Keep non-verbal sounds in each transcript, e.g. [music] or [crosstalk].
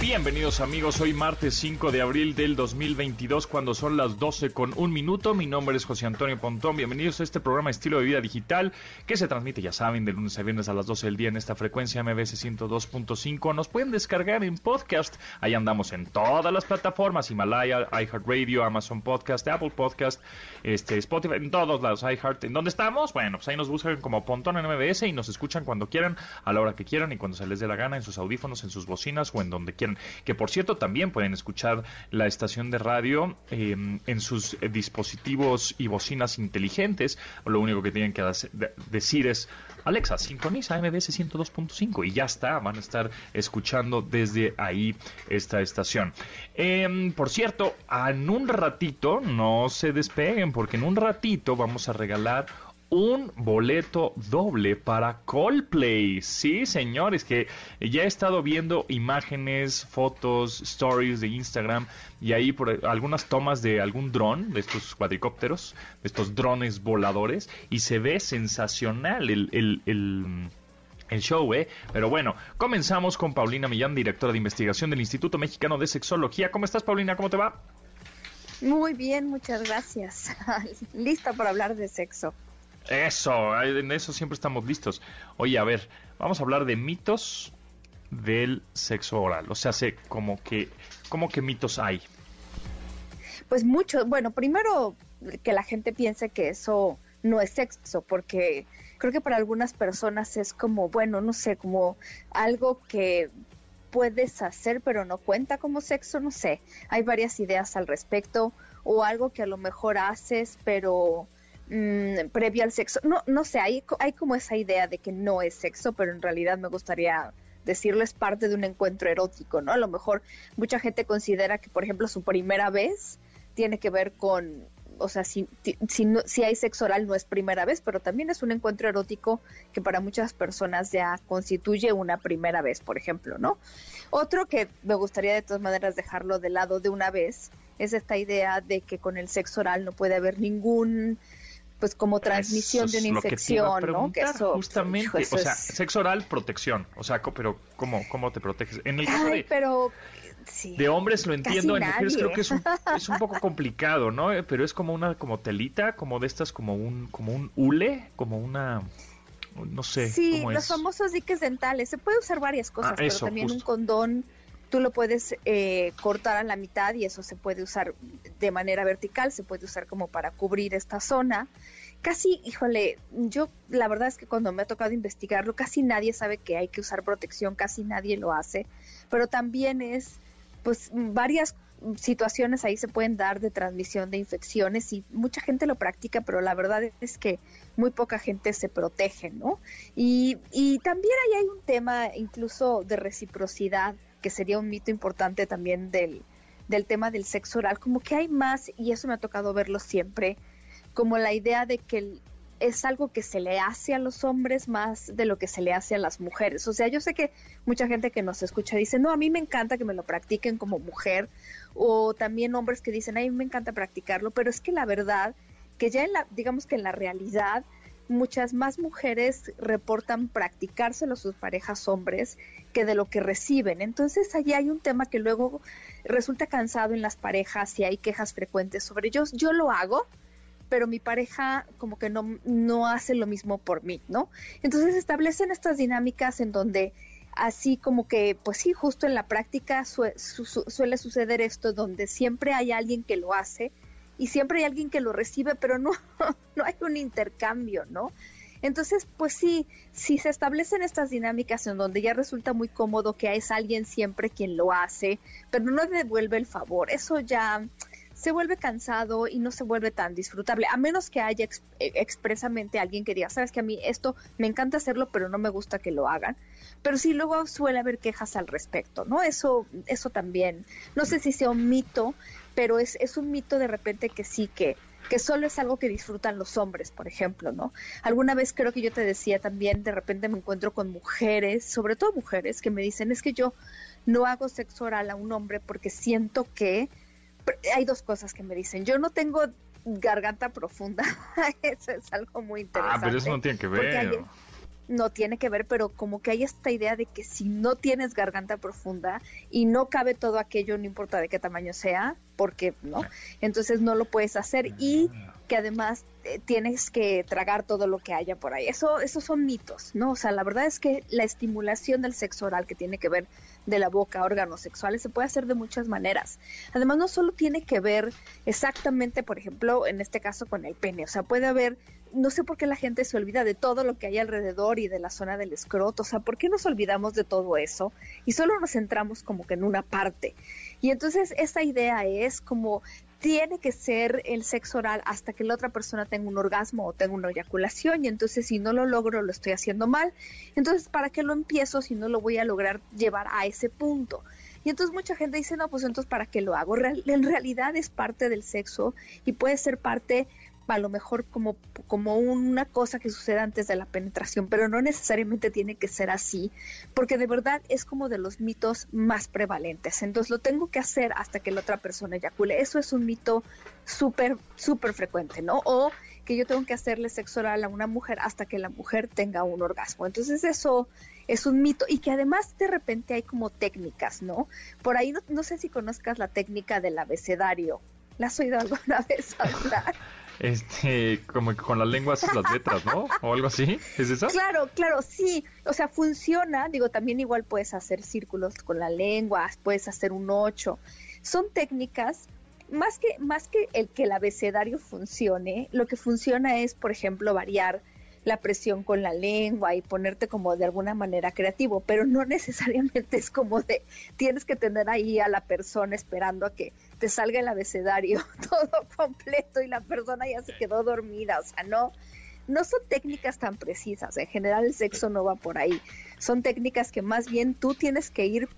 Bienvenidos amigos, hoy martes 5 de abril del 2022 cuando son las 12 con un minuto. Mi nombre es José Antonio Pontón. Bienvenidos a este programa Estilo de Vida Digital que se transmite, ya saben, de lunes a viernes a las 12 del día en esta frecuencia MBS 102.5. Nos pueden descargar en podcast. Ahí andamos en todas las plataformas, Himalaya, iHeartRadio, Amazon Podcast, Apple Podcast, este, Spotify, en todos lados, iHeart. ¿En dónde estamos? Bueno, pues ahí nos buscan como Pontón en MBS y nos escuchan cuando quieran, a la hora que quieran y cuando se les dé la gana en sus audífonos, en sus bocinas o en donde quieran que por cierto también pueden escuchar la estación de radio em, en sus dispositivos y bocinas inteligentes. Lo único que tienen que decir es, Alexa, sintoniza MBS 102.5 y ya está, van a estar escuchando desde ahí esta estación. Em, por cierto, en un ratito, no se despeguen porque en un ratito vamos a regalar un boleto doble para Coldplay. Sí, señores, que ya he estado viendo imágenes, fotos, stories de Instagram y ahí por algunas tomas de algún dron, de estos cuadricópteros, de estos drones voladores, y se ve sensacional el, el, el show, ¿eh? Pero bueno, comenzamos con Paulina Millán, directora de investigación del Instituto Mexicano de Sexología. ¿Cómo estás, Paulina? ¿Cómo te va? Muy bien, muchas gracias. [laughs] Lista para hablar de sexo. Eso, en eso siempre estamos listos. Oye, a ver, vamos a hablar de mitos del sexo oral. O sea, sé como que, como que mitos hay. Pues muchos. Bueno, primero que la gente piense que eso no es sexo, porque creo que para algunas personas es como, bueno, no sé, como algo que puedes hacer pero no cuenta como sexo, no sé. Hay varias ideas al respecto o algo que a lo mejor haces pero mmm, previo al sexo. No, no sé, hay, hay como esa idea de que no es sexo, pero en realidad me gustaría decirlo es parte de un encuentro erótico, ¿no? A lo mejor mucha gente considera que, por ejemplo, su primera vez tiene que ver con, o sea, si, si, si hay sexo oral no es primera vez, pero también es un encuentro erótico que para muchas personas ya constituye una primera vez, por ejemplo, ¿no? Otro que me gustaría de todas maneras dejarlo de lado de una vez es esta idea de que con el sexo oral no puede haber ningún pues como transmisión de una infección, ¿no? Que justamente, o sea, sexo oral, protección, o sea, pero ¿cómo, cómo te proteges? En el caso de, pero, de hombres lo entiendo, en mujeres creo que es un, [laughs] es un poco complicado, ¿no? Eh, pero es como una como telita, como de estas, como un como un hule, como una no sé. Sí, los famosos diques dentales. Se puede usar varias cosas, ah, pero también un condón tú lo puedes eh, cortar a la mitad y eso se puede usar de manera vertical, se puede usar como para cubrir esta zona. Casi, híjole, yo la verdad es que cuando me ha tocado investigarlo, casi nadie sabe que hay que usar protección, casi nadie lo hace, pero también es, pues, varias situaciones ahí se pueden dar de transmisión de infecciones y mucha gente lo practica, pero la verdad es que muy poca gente se protege, ¿no? Y, y también ahí hay un tema incluso de reciprocidad que sería un mito importante también del, del tema del sexo oral, como que hay más, y eso me ha tocado verlo siempre, como la idea de que es algo que se le hace a los hombres más de lo que se le hace a las mujeres. O sea, yo sé que mucha gente que nos escucha dice, no, a mí me encanta que me lo practiquen como mujer, o también hombres que dicen, a mí me encanta practicarlo, pero es que la verdad, que ya en la, digamos que en la realidad, muchas más mujeres reportan practicárselo a sus parejas hombres que de lo que reciben. Entonces allí hay un tema que luego resulta cansado en las parejas y hay quejas frecuentes sobre ellos. Yo lo hago, pero mi pareja como que no, no hace lo mismo por mí, ¿no? Entonces establecen estas dinámicas en donde así como que, pues sí, justo en la práctica suele suceder esto, donde siempre hay alguien que lo hace y siempre hay alguien que lo recibe, pero no, [laughs] no hay un intercambio, ¿no? Entonces, pues sí, si se establecen estas dinámicas en donde ya resulta muy cómodo que es alguien siempre quien lo hace, pero no devuelve el favor, eso ya se vuelve cansado y no se vuelve tan disfrutable, a menos que haya eh, expresamente alguien que diga, sabes que a mí esto me encanta hacerlo, pero no me gusta que lo hagan. Pero sí luego suele haber quejas al respecto, ¿no? Eso, eso también, no sé si sea un mito, pero es, es un mito de repente que sí, que, que solo es algo que disfrutan los hombres, por ejemplo, ¿no? Alguna vez creo que yo te decía también, de repente me encuentro con mujeres, sobre todo mujeres, que me dicen, es que yo no hago sexo oral a un hombre porque siento que hay dos cosas que me dicen. Yo no tengo garganta profunda. [laughs] eso es algo muy interesante. Ah, pero eso no tiene que ver. No tiene que ver, pero como que hay esta idea de que si no tienes garganta profunda y no cabe todo aquello, no importa de qué tamaño sea, porque no, entonces no lo puedes hacer y que además eh, tienes que tragar todo lo que haya por ahí. Eso, esos son mitos, ¿no? O sea, la verdad es que la estimulación del sexo oral que tiene que ver de la boca, órganos sexuales, se puede hacer de muchas maneras. Además, no solo tiene que ver exactamente, por ejemplo, en este caso con el pene, o sea, puede haber, no sé por qué la gente se olvida de todo lo que hay alrededor y de la zona del escroto, o sea, ¿por qué nos olvidamos de todo eso y solo nos centramos como que en una parte? Y entonces esta idea es como tiene que ser el sexo oral hasta que la otra persona tenga un orgasmo o tenga una eyaculación y entonces si no lo logro lo estoy haciendo mal. Entonces, ¿para qué lo empiezo si no lo voy a lograr llevar a ese punto? Y entonces mucha gente dice, no, pues entonces ¿para qué lo hago? en realidad es parte del sexo y puede ser parte a lo mejor como, como una cosa que sucede antes de la penetración, pero no necesariamente tiene que ser así, porque de verdad es como de los mitos más prevalentes. Entonces lo tengo que hacer hasta que la otra persona eyacule. Eso es un mito súper, súper frecuente, ¿no? O que yo tengo que hacerle sexo oral a una mujer hasta que la mujer tenga un orgasmo. Entonces eso es un mito y que además de repente hay como técnicas, ¿no? Por ahí no, no sé si conozcas la técnica del abecedario. ¿La has oído alguna [laughs] vez hablar? Este, como que con la lengua haces las letras, ¿no? O algo así, ¿es eso? Claro, claro, sí. O sea, funciona. Digo, también igual puedes hacer círculos con la lengua, puedes hacer un ocho. Son técnicas más que más que el que el abecedario funcione, lo que funciona es, por ejemplo, variar la presión con la lengua y ponerte como de alguna manera creativo, pero no [laughs] necesariamente es como de tienes que tener ahí a la persona esperando a que te salga el abecedario [laughs] todo completo y la persona ya se quedó dormida, o sea, no no son técnicas tan precisas, en general el sexo no va por ahí, son técnicas que más bien tú tienes que ir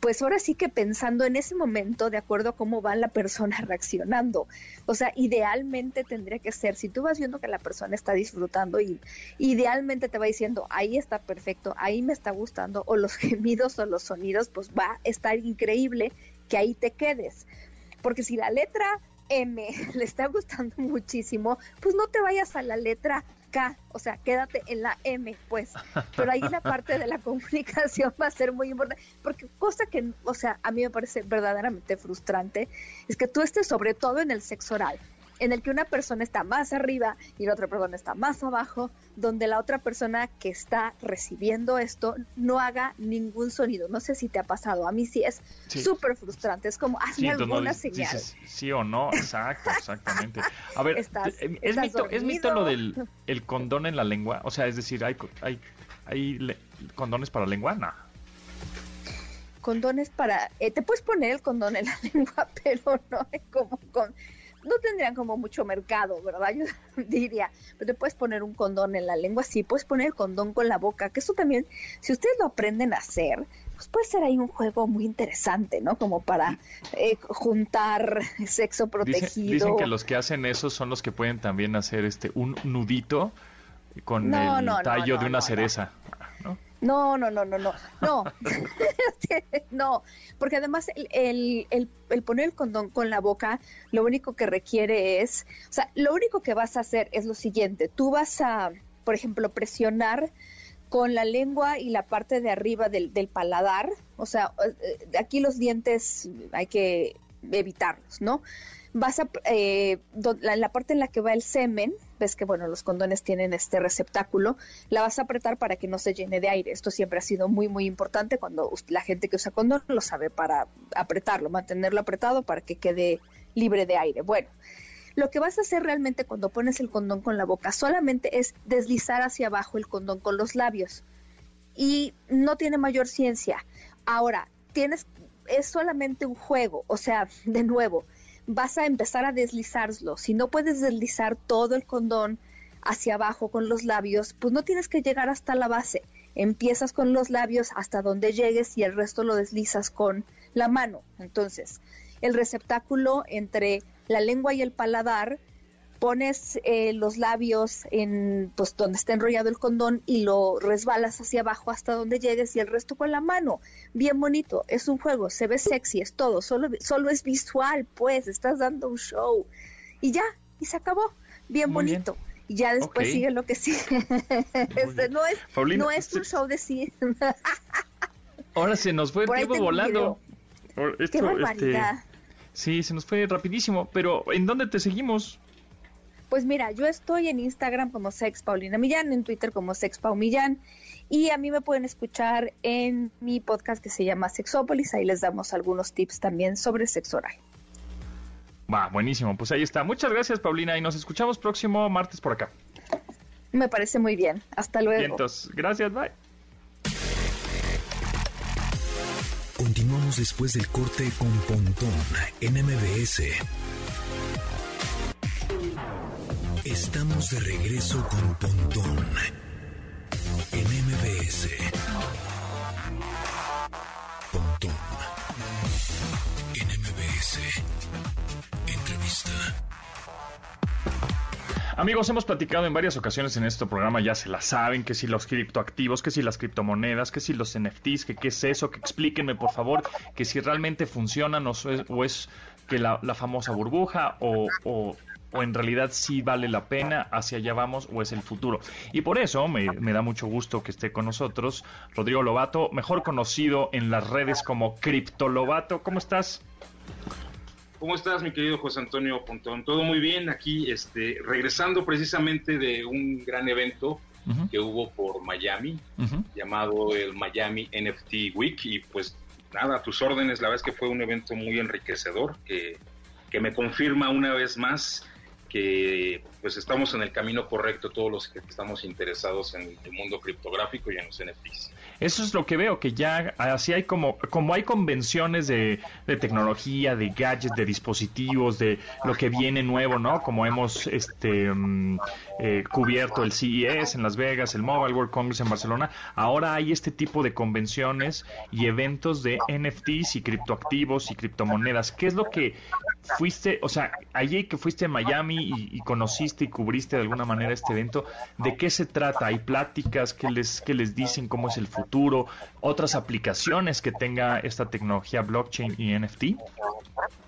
pues ahora sí que pensando en ese momento de acuerdo a cómo va la persona [laughs] reaccionando. O sea, idealmente tendría que ser, si tú vas viendo que la persona está disfrutando y idealmente te va diciendo, ahí está perfecto, ahí me está gustando, o los [laughs] gemidos o los sonidos, pues va a estar increíble que ahí te quedes. Porque si la letra M [laughs] le está gustando [laughs] muchísimo, pues no te vayas a la letra o sea, quédate en la M, pues. Pero ahí la parte de la [laughs] comunicación va a ser muy importante, porque cosa que, o sea, a mí me parece verdaderamente frustrante, es que tú estés sobre todo en el sexo oral, en el que una persona está más arriba y la otra persona está más abajo, donde la otra persona que está recibiendo esto no haga ningún sonido. No sé si te ha pasado, a mí sí es súper frustrante, es como hazme alguna señal. sí o no, exacto, exactamente. A ver, eh, ¿es, mito, ¿es mito lo del el condón en la lengua? O sea, es decir, ¿hay, hay, hay condones para lengua? No condones para... Eh, te puedes poner el condón en la [laughs] lengua, pero no es como con no tendrían como mucho mercado, ¿verdad? [laughs] Yo diría, pero te puedes poner un condón en la lengua, sí, puedes poner el condón con la boca, que eso también, si ustedes lo aprenden a hacer, pues puede ser ahí un juego muy interesante, ¿no? Como para eh, juntar sexo protegido. Dicen, que los que hacen eso son los que pueden también hacer este un nudito con el tallo de una cereza. No, no, no, no, no, no, [laughs] no, porque además el, el, el, poner el condón con la boca, lo único que requiere es, o sea, lo único que vas a hacer es lo siguiente, tú vas a, por ejemplo, presionar con la lengua y la parte de arriba del, del paladar, o sea, eh, aquí los dientes hay que evitarlos, ¿no? Vas a, eh, la parte en la que va el semen, ves que bueno, los condones tienen este receptáculo, la vas a apretar para que no se llene de aire. Esto siempre ha sido muy, muy importante cuando la gente que usa condón lo sabe para apretarlo, mantenerlo apretado para que quede libre de aire. Bueno, lo que vas a hacer realmente cuando pones el condón con la boca solamente es deslizar hacia abajo el condón con los labios. Y no tiene mayor ciencia. Ahora, tienes, es solamente un juego, o sea, de nuevo, vas a empezar a deslizarlo. Si no puedes deslizar todo el condón hacia abajo con los labios, pues no tienes que llegar hasta la base. Empiezas con los labios hasta donde llegues y el resto lo deslizas con la mano. Entonces, el receptáculo entre la lengua y el paladar pones eh, los labios en pues donde está enrollado el condón y lo resbalas hacia abajo hasta donde llegues y el resto con la mano. Bien bonito, es un juego, se ve sexy, es todo, solo, solo es visual, pues, estás dando un show. Y ya, y se acabó. Bien bonito. Y ya después sigue lo que sigue. [laughs] este, no es, no es un show de sí. [laughs] Ahora se nos fue el tiempo volando. Qué barbaridad. Este, sí, se nos fue rapidísimo. Pero, ¿en dónde te seguimos? Pues mira, yo estoy en Instagram como Sex Paulina Millán, en Twitter como Sex Pau Millán. Y a mí me pueden escuchar en mi podcast que se llama Sexópolis. Ahí les damos algunos tips también sobre sexo oral. Va, buenísimo. Pues ahí está. Muchas gracias, Paulina. Y nos escuchamos próximo martes por acá. Me parece muy bien. Hasta luego. Vientos. Gracias, bye. Continuamos después del corte con Pontón en MBS. Estamos de regreso con Pontón en MBS. Pontón en MBS. Entrevista. Amigos, hemos platicado en varias ocasiones en este programa, ya se la saben, que si los criptoactivos, que si las criptomonedas, que si los NFTs, que qué es eso, que explíquenme por favor, que si realmente funcionan o es, que la, famosa burbuja o, o en realidad sí vale la pena, hacia allá vamos o es el futuro. Y por eso me, da mucho gusto que esté con nosotros Rodrigo Lobato, mejor conocido en las redes como Cripto Lobato. ¿Cómo estás? ¿Cómo estás, mi querido José Antonio Pontón? Todo muy bien aquí, este, regresando precisamente de un gran evento que hubo por Miami, llamado el Miami NFT Week, y pues nada, a tus órdenes, la verdad es que fue un evento muy enriquecedor, que, que me confirma una vez más que pues estamos en el camino correcto todos los que estamos interesados en el mundo criptográfico y en los NFTs. Eso es lo que veo, que ya así hay como, como hay convenciones de, tecnología, de gadgets, de dispositivos, de lo que viene nuevo, ¿no? Como hemos este mm, eh, cubierto el CES en Las Vegas, el Mobile World Congress en Barcelona, ahora hay este tipo de convenciones y eventos de NFTs y criptoactivos y criptomonedas. ¿Qué es lo que fuiste, o sea, allí que fuiste a Miami y, y cubriste de alguna manera este evento, ¿de qué se trata? ¿Hay pláticas que les, que les dicen cómo es el futuro? ¿Otras aplicaciones que tenga esta tecnología blockchain y NFT?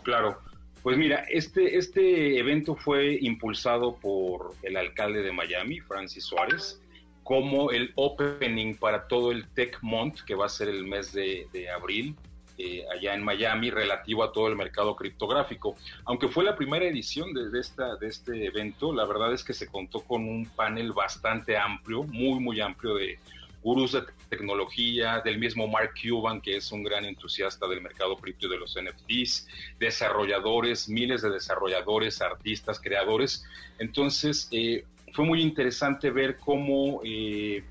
Claro. Pues mira, este, este evento fue impulsado por el alcalde de Miami, Francis Suárez, como el opening para todo el Tech Month, que va a ser el mes de abril, eh, allá en Miami relativo a todo el mercado criptográfico. Aunque fue la primera edición de, esta, de este evento, la verdad es que se contó con un panel bastante amplio, muy, muy amplio de gurús de tecnología, del mismo Mark Cuban, que es un gran entusiasta del mercado cripto y de los NFTs, desarrolladores, miles de desarrolladores, artistas, creadores. Entonces, eh, fue muy interesante ver cómo eh,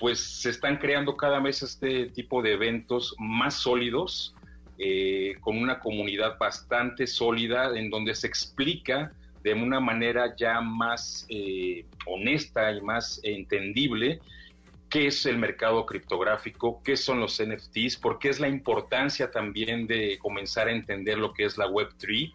pues se están creando cada vez este tipo de eventos más sólidos, eh, con una comunidad bastante sólida, en donde se explica de una manera ya más eh, honesta y más entendible qué es el mercado criptográfico, qué son los NFTs, por qué es la importancia también de comenzar a entender lo que es la Web3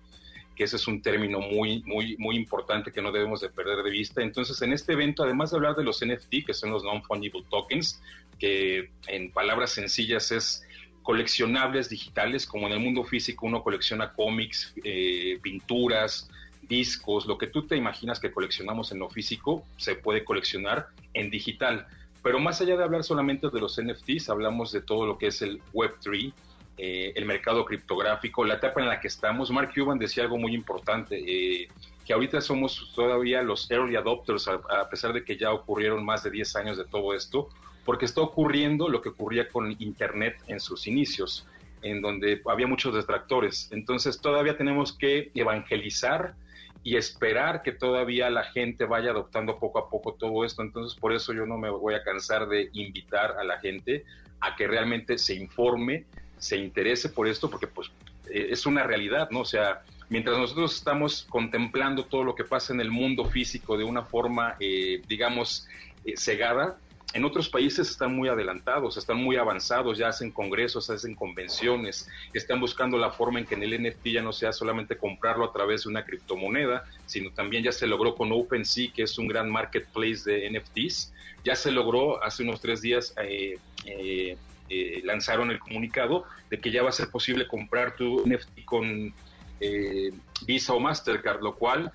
que ese es un término muy, muy, muy importante que no debemos de perder de vista. Entonces, en este evento, además de hablar de los NFT, que son los non-fungible tokens, que en palabras sencillas es coleccionables digitales, como en el mundo físico uno colecciona cómics, eh, pinturas, discos, lo que tú te imaginas que coleccionamos en lo físico, se puede coleccionar en digital. Pero más allá de hablar solamente de los NFTs, hablamos de todo lo que es el Web3, eh, el mercado criptográfico, la etapa en la que estamos. Mark Cuban decía algo muy importante, eh, que ahorita somos todavía los early adopters, a, pesar de que ya ocurrieron más de 10 años de todo esto, porque está ocurriendo lo que ocurría con Internet en sus inicios, en donde había muchos detractores. Entonces todavía tenemos que evangelizar y esperar que todavía la gente vaya adoptando poco a poco todo esto. Entonces, por eso yo no me voy a cansar de invitar a la gente a que realmente se informe, se interese por esto, porque pues eh, es una realidad, ¿no? O sea, mientras nosotros estamos contemplando todo lo que pasa en el mundo físico de una forma, eh, digamos, eh, cegada, en otros países están muy adelantados, están muy avanzados, ya hacen congresos, hacen convenciones, están buscando la forma en que en el NFT ya no sea solamente comprarlo a través de una criptomoneda, sino también ya se logró con OpenSea, que es un gran marketplace de NFTs, ya se logró hace unos tres días eh, eh, lanzaron el comunicado de que ya va a ser posible comprar tu NFT con eh, Visa o Mastercard, lo cual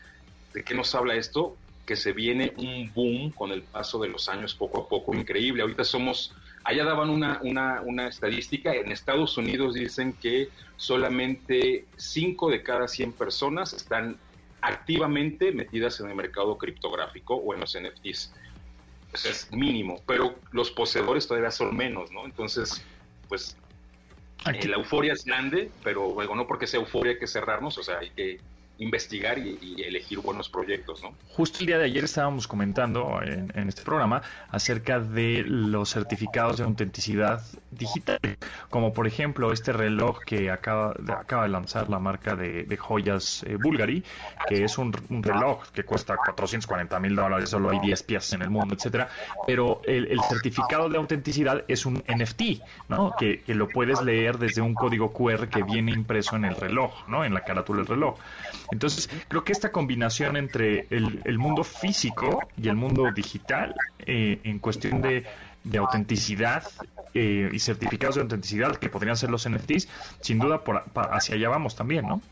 ¿De qué nos habla esto? Que se viene un boom con el paso de los años poco a poco, increíble. Ahorita somos, allá daban una, una, una estadística, en Estados Unidos dicen que solamente 5 de cada 100 personas están activamente metidas en el mercado criptográfico o en los NFTs. Es mínimo, pero los poseedores todavía son menos, ¿no? Entonces, pues eh, la euforia es grande, pero luego no porque sea euforia hay que cerrarnos, o sea, hay que investigar y, elegir buenos proyectos, ¿no? Justo el día de ayer estábamos comentando en, este programa acerca de los certificados de autenticidad digital, como por ejemplo este reloj que acaba de, acaba de lanzar la marca de, joyas eh, Bulgari, que es un, reloj que cuesta 440 mil dólares, solo hay 10 piezas en el mundo, etcétera, pero el, certificado de autenticidad es un NFT, ¿no? Que, que lo puedes leer desde un código QR que viene impreso en el reloj, ¿no? En la carátula del reloj. Entonces, creo que esta combinación entre el, mundo físico y el mundo digital eh, en cuestión de, autenticidad eh, y certificados de autenticidad que podrían ser los NFTs, sin duda por, hacia allá vamos también, ¿no?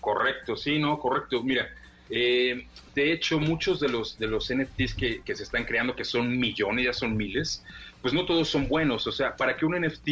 Correcto, sí, no, correcto. Mira, eh, de hecho, muchos de los de los NFTs que, que, se están creando, que son millones, ya son miles, pues no todos son buenos. O sea, para que un NFT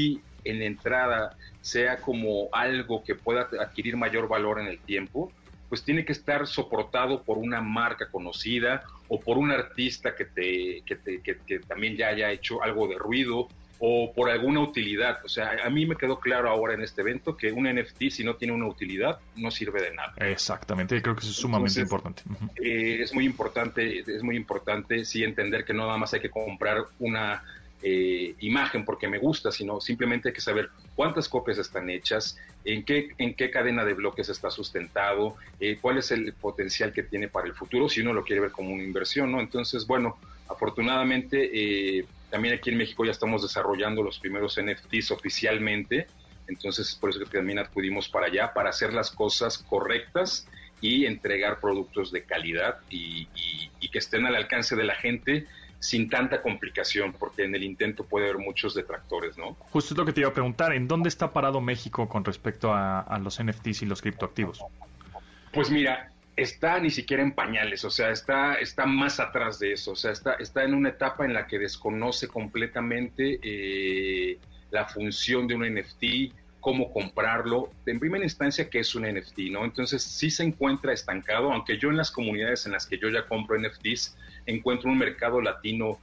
en entrada sea como algo que pueda adquirir mayor valor en el tiempo, pues tiene que estar soportado por una marca conocida o por un artista que, te, que, también ya haya hecho algo de ruido o por alguna utilidad. O sea, a mí me quedó claro ahora en este evento que un NFT, si no tiene una utilidad, no sirve de nada. Exactamente, creo que eso es sumamente importante. Eh, es muy importante, es muy importante sí entender que no nada más hay que comprar una eh, imagen porque me gusta, sino simplemente hay que saber cuántas copias están hechas, en qué, en qué cadena de bloques está sustentado, eh, cuál es el potencial que tiene para el futuro, si uno lo quiere ver como una inversión, ¿no? Entonces, bueno, afortunadamente eh, también aquí en México ya estamos desarrollando los primeros NFTs oficialmente, entonces por eso que también acudimos para allá, para hacer las cosas correctas y entregar productos de calidad y que estén al alcance de la gente sin tanta complicación, porque en el intento puede haber muchos detractores, ¿no? Justo es lo que te iba a preguntar, ¿en dónde está parado México con respecto a, los NFTs y los criptoactivos? Pues mira, está ni siquiera en pañales, o sea, está, está más atrás de eso, o sea, está, está en una etapa en la que desconoce completamente eh, la función de un NFT, cómo comprarlo, en primera instancia, qué es un NFT, ¿no? Entonces, sí se encuentra estancado, aunque yo en las comunidades en las que yo ya compro NFTs, encuentro un mercado latino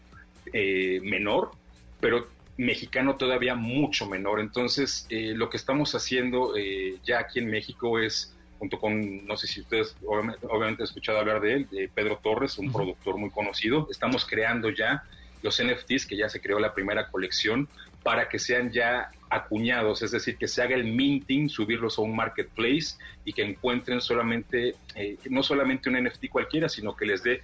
eh, menor, pero mexicano todavía mucho menor. Entonces, eh, lo que estamos haciendo eh, ya aquí en México es, junto con, no sé si ustedes obviamente, han escuchado hablar de él, de Pedro Torres, un productor muy conocido, estamos creando ya los NFTs, que ya se creó la primera colección, para que sean ya acuñados, es decir, que se haga el minting, subirlos a un marketplace y que encuentren solamente, no solamente un NFT cualquiera, sino que les dé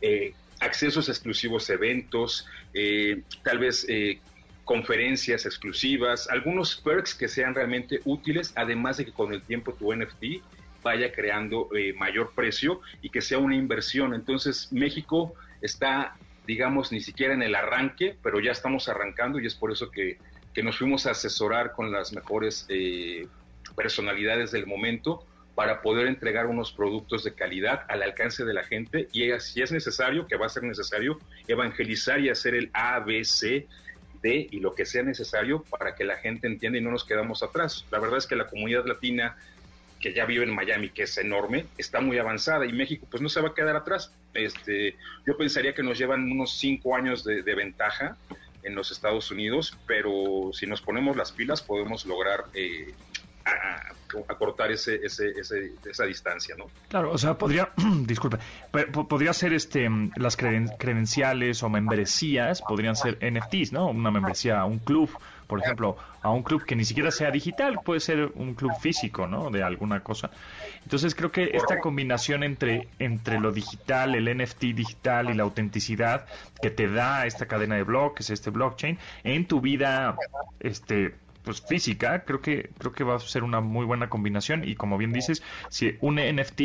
eh, accesos exclusivos a eventos, eh, tal vez eh, conferencias exclusivas, algunos perks que sean realmente útiles, además de que con el tiempo tu NFT vaya creando mayor precio y que sea una inversión. Entonces México está, digamos, ni siquiera en el arranque, pero ya estamos arrancando y es por eso que, que nos fuimos a asesorar con las mejores personalidades del momento para poder entregar unos productos de calidad al alcance de la gente y si es necesario, que va a ser necesario, evangelizar y hacer el A, B, C, D y lo que sea necesario para que la gente entienda y no nos quedamos atrás. La verdad es que la comunidad latina que ya vive en Miami, que es enorme, está muy avanzada y México pues no se va a quedar atrás. Este, yo pensaría que nos llevan unos cinco años de, ventaja en los Estados Unidos, pero si nos ponemos las pilas podemos lograr eh, acortar ese, ese, esa distancia, ¿no? Claro, o sea, podría, [clears throat] disculpe, podría ser este las credenciales o membresías, podrían ser NFTs, ¿no? Una membresía un club, por ejemplo, a un club que ni siquiera sea digital, puede ser un club físico, ¿no? De alguna cosa. Entonces creo que esta combinación entre, entre lo digital, el NFT digital y la autenticidad que te da esta cadena de bloques, este blockchain, en tu vida, este pues física, creo que creo que va a ser una muy buena combinación y como bien dices, si un NFT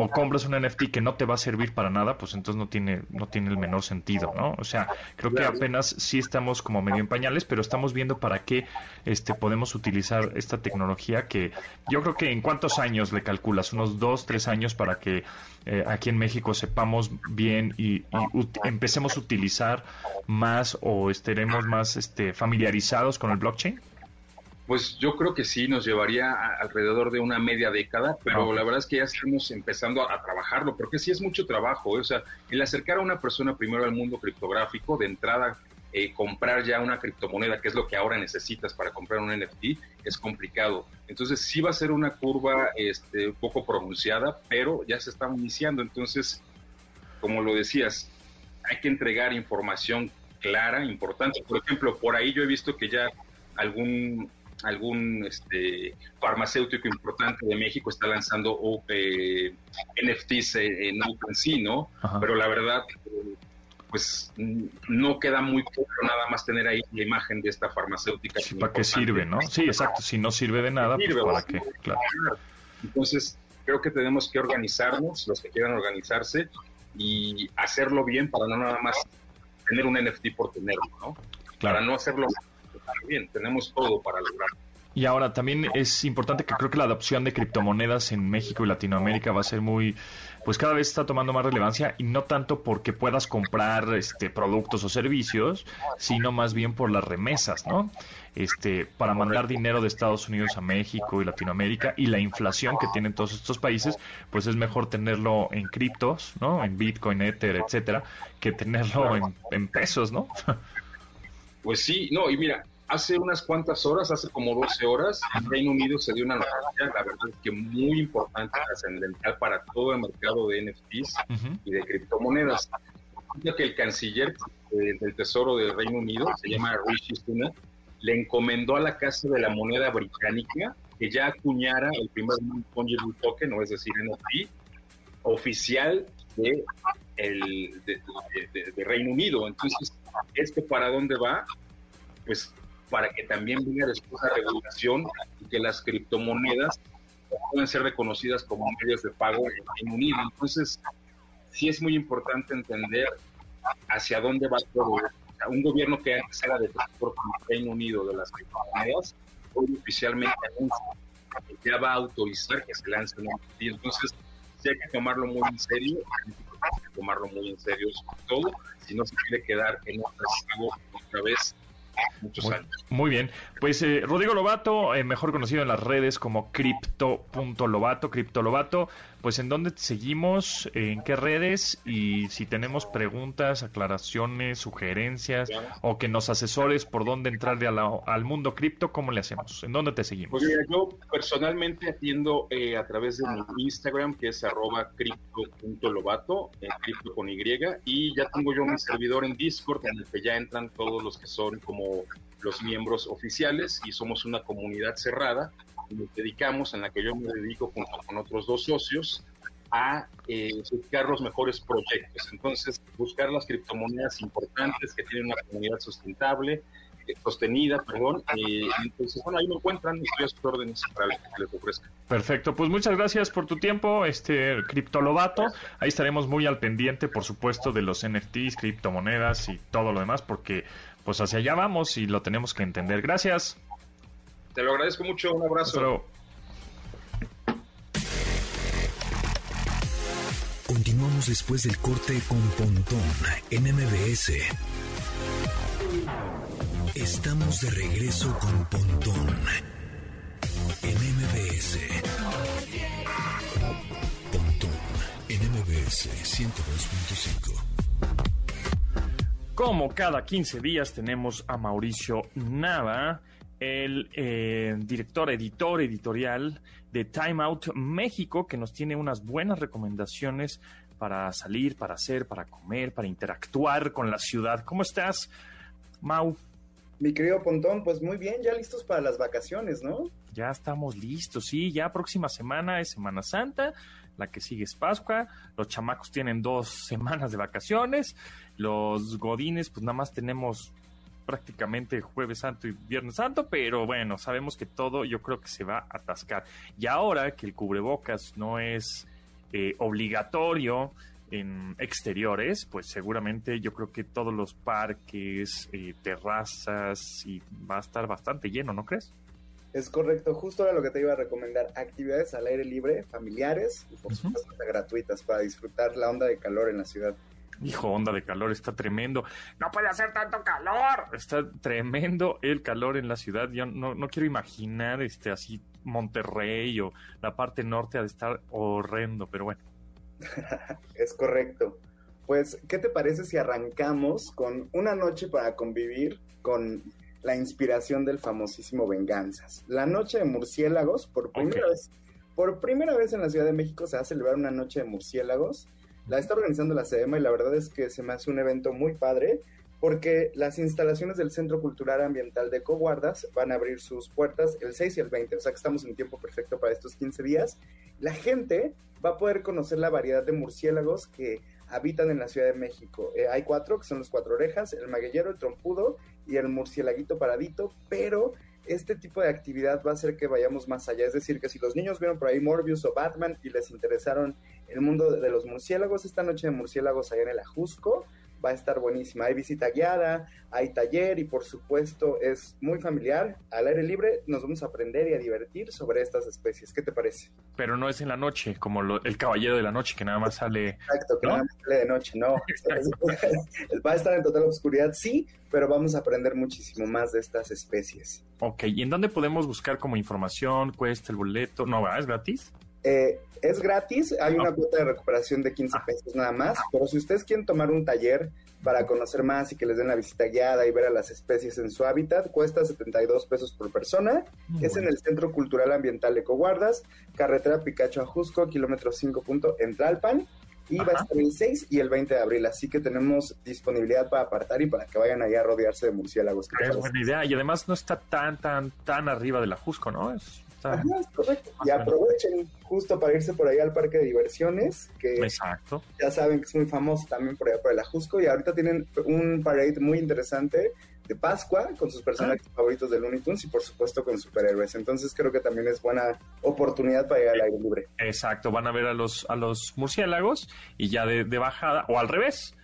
o compras un NFT que no te va a servir para nada, pues entonces no tiene, no tiene el menor sentido, ¿no? O sea, creo que apenas sí estamos como medio en pañales, pero estamos viendo para qué este, podemos utilizar esta tecnología que yo creo que en cuántos años le calculas, unos dos, tres años para que eh, aquí en México sepamos bien y, empecemos a utilizar más o estaremos más este, familiarizados con el blockchain. Pues yo creo que sí, nos llevaría alrededor de una media década, pero la verdad es que ya estamos empezando a, trabajarlo, porque sí es mucho trabajo, ¿eh? o sea, el acercar a una persona primero al mundo criptográfico, de entrada eh, comprar ya una criptomoneda, que es lo que ahora necesitas para comprar un NFT, es complicado. Entonces sí va a ser una curva este, un poco pronunciada, pero ya se está iniciando. Entonces, como lo decías, hay que entregar información clara, importante. Por ejemplo, por ahí yo he visto que ya algún algún este, farmacéutico importante de México está lanzando eh, NFTs en OpenSea, ¿no? Pero la verdad, pues no queda muy claro nada más tener ahí la imagen de esta farmacéutica. ¿Para qué sirve, no? Sí, exacto. Si no sirve de nada, pues ¿para qué? Claro. Entonces, creo que tenemos que organizarnos, los que quieran organizarse, y hacerlo bien para no nada más tener un NFT por tenerlo, ¿no? Para no hacerlo bien, tenemos todo para lograrlo. Y ahora también es importante que creo que la adopción de criptomonedas en México y Latinoamérica va a ser muy, pues cada vez está tomando más relevancia y no tanto porque puedas comprar este productos o servicios, sino más bien por las remesas, ¿no? Este, para mandar dinero de Estados Unidos a México y Latinoamérica y la inflación que tienen todos estos países, pues es mejor tenerlo en criptos, ¿no? En Bitcoin, Ether, etcétera, que tenerlo en, en pesos, ¿no? [laughs] Pues sí, no, y mira, hace unas cuantas horas, hace como 12 horas, en Reino Unido se dio una noticia, la verdad es que muy importante, trascendental para todo el mercado de NFTs y de criptomonedas. que el canciller eh, del Tesoro del Reino Unido, se llama Rishi Sunak, le encomendó a la Casa de la Moneda Británica que ya acuñara el primer fungible token, o es decir, NFT, oficial de, el, de Reino Unido. Entonces, ¿esto para dónde va? Pues para que también venga después la regulación y que las criptomonedas puedan ser reconocidas como medios de pago en Reino Unido. Entonces, sí es muy importante entender hacia dónde va todo. Un gobierno que antes era defensor como Reino Unido de las criptomonedas, hoy oficialmente ya va a autorizar que se lancen y Entonces, sí hay que tomarlo muy en serio, hay que tomarlo muy en serio sobre todo, si no se quiere quedar en otra vez muchos muy, años. Muy bien. Pues eh, Rodrigo Lobato, eh, mejor conocido en las redes como Crypto.lobato, Crypto Lobato, pues en dónde seguimos, en qué redes y si tenemos preguntas, aclaraciones, sugerencias o que nos asesores por dónde entrar al mundo cripto, ¿cómo le hacemos? ¿En dónde te seguimos? Pues yo personalmente atiendo eh, a través de mi Instagram, que es arroba cripto.lobato, cripto con Y, y ya tengo yo mi servidor en Discord, en el que ya entran todos los que son como los miembros oficiales y somos una comunidad cerrada nos dedicamos, en la que yo me dedico junto con otros dos socios, a eh, buscar los mejores proyectos. Entonces, buscar las criptomonedas importantes que tienen una comunidad sustentable, eh, sostenida, perdón. Eh, entonces, bueno, ahí me encuentran, estoy a sus órdenes para que les ofrezca. Perfecto, pues muchas gracias por tu tiempo, este Criptolobato. Ahí estaremos muy al pendiente, por supuesto, de los NFTs, criptomonedas y todo lo demás, porque pues hacia allá vamos y lo tenemos que entender. Gracias. Te lo agradezco mucho, un abrazo. Continuamos después del corte con Pontón en MBS. Estamos de regreso con Pontón en MBS. Pontón en MBS 102.5. Como cada 15 días tenemos a Mauricio Nava el eh, director, editor, editorial de Time Out México, que nos tiene unas buenas recomendaciones para salir, para hacer, para comer, para interactuar con la ciudad. ¿Cómo estás, Mau? Mi querido Pontón, pues muy bien, ya listos para las vacaciones, ¿no? Ya estamos listos, sí, ya próxima semana es Semana Santa, la que sigue es Pascua, los chamacos tienen dos [laughs] semanas de vacaciones, los godines pues nada más tenemos prácticamente jueves santo y viernes santo, pero bueno, sabemos que todo yo creo que se va a atascar. Y ahora que el cubrebocas no es eh, obligatorio en exteriores, pues seguramente yo creo que todos los parques, eh, terrazas, y va a estar bastante lleno, ¿no crees? Es correcto, justo era lo que te iba a recomendar, actividades al aire libre, familiares y por supuesto gratuitas para disfrutar la onda de calor en la ciudad. Hijo, onda de calor, está tremendo. No puede hacer tanto calor. Está tremendo el calor en la ciudad. Yo no, no quiero imaginar este así Monterrey o la parte norte ha de estar horrendo, pero bueno. [laughs] es correcto. Pues, ¿qué te parece si arrancamos con una noche para convivir con la inspiración del famosísimo Venganzas? La noche de murciélagos, por primera vez, por primera vez en la Ciudad de México se va a celebrar una noche de murciélagos. La está organizando la SEDEMA y la verdad es que se me hace un evento muy padre porque las instalaciones del Centro Cultural Ambiental de Coguardas van a abrir sus puertas el 6 y el 20, o sea que estamos en tiempo perfecto para estos 15 días. La gente va a poder conocer la variedad de murciélagos que habitan en la Ciudad de México. Eh, hay cuatro, que son los cuatro orejas, el maguillero, el trompudo y el murciélaguito paradito, pero este tipo de actividad va a hacer que vayamos más allá. Es decir, que si los niños vieron por ahí Morbius o Batman y les interesaron el mundo de los murciélagos, esta noche de murciélagos allá en el Ajusco, va a estar buenísima. Hay visita guiada, hay taller y por supuesto es muy familiar. Al aire libre nos vamos a aprender y a divertir sobre estas especies. ¿Qué te parece? Pero no es en la noche, como el caballero de la noche que nada más sale. Exacto, que nada más sale de noche, no. [laughs] va a estar en total oscuridad, sí, pero vamos a aprender muchísimo más de estas especies. Ok, ¿y en dónde podemos buscar como información? ¿Cuesta el boleto? ¿No, ¿Es gratis? Eh, es gratis, hay una cuota de recuperación de 15 pesos nada más, pero si ustedes quieren tomar un taller para conocer más y que les den la visita guiada y ver a las especies en su hábitat, cuesta 72 pesos por persona. es en el Centro Cultural Ambiental Ecoguardas, carretera Picacho Ajusco, kilómetro 5. en Tlalpan. Y va a estar el 6 y el 20 de abril, así que tenemos disponibilidad para apartar y para que vayan allá a rodearse de murciélagos. Es buena idea y además no está tan, tan, tan arriba del Ajusco, ¿no? Es correcto. Y aprovechen justo para irse por ahí al parque de diversiones, que Exacto. ya saben que es muy famoso también por allá por el Ajusco. Y ahorita tienen un parade muy interesante de Pascua con sus personajes ah. favoritos de Looney Tunes y por supuesto con superhéroes. Entonces creo que también es buena oportunidad para ir al aire libre. Exacto, van a ver a los, a los murciélagos y ya de, de bajada, o al revés,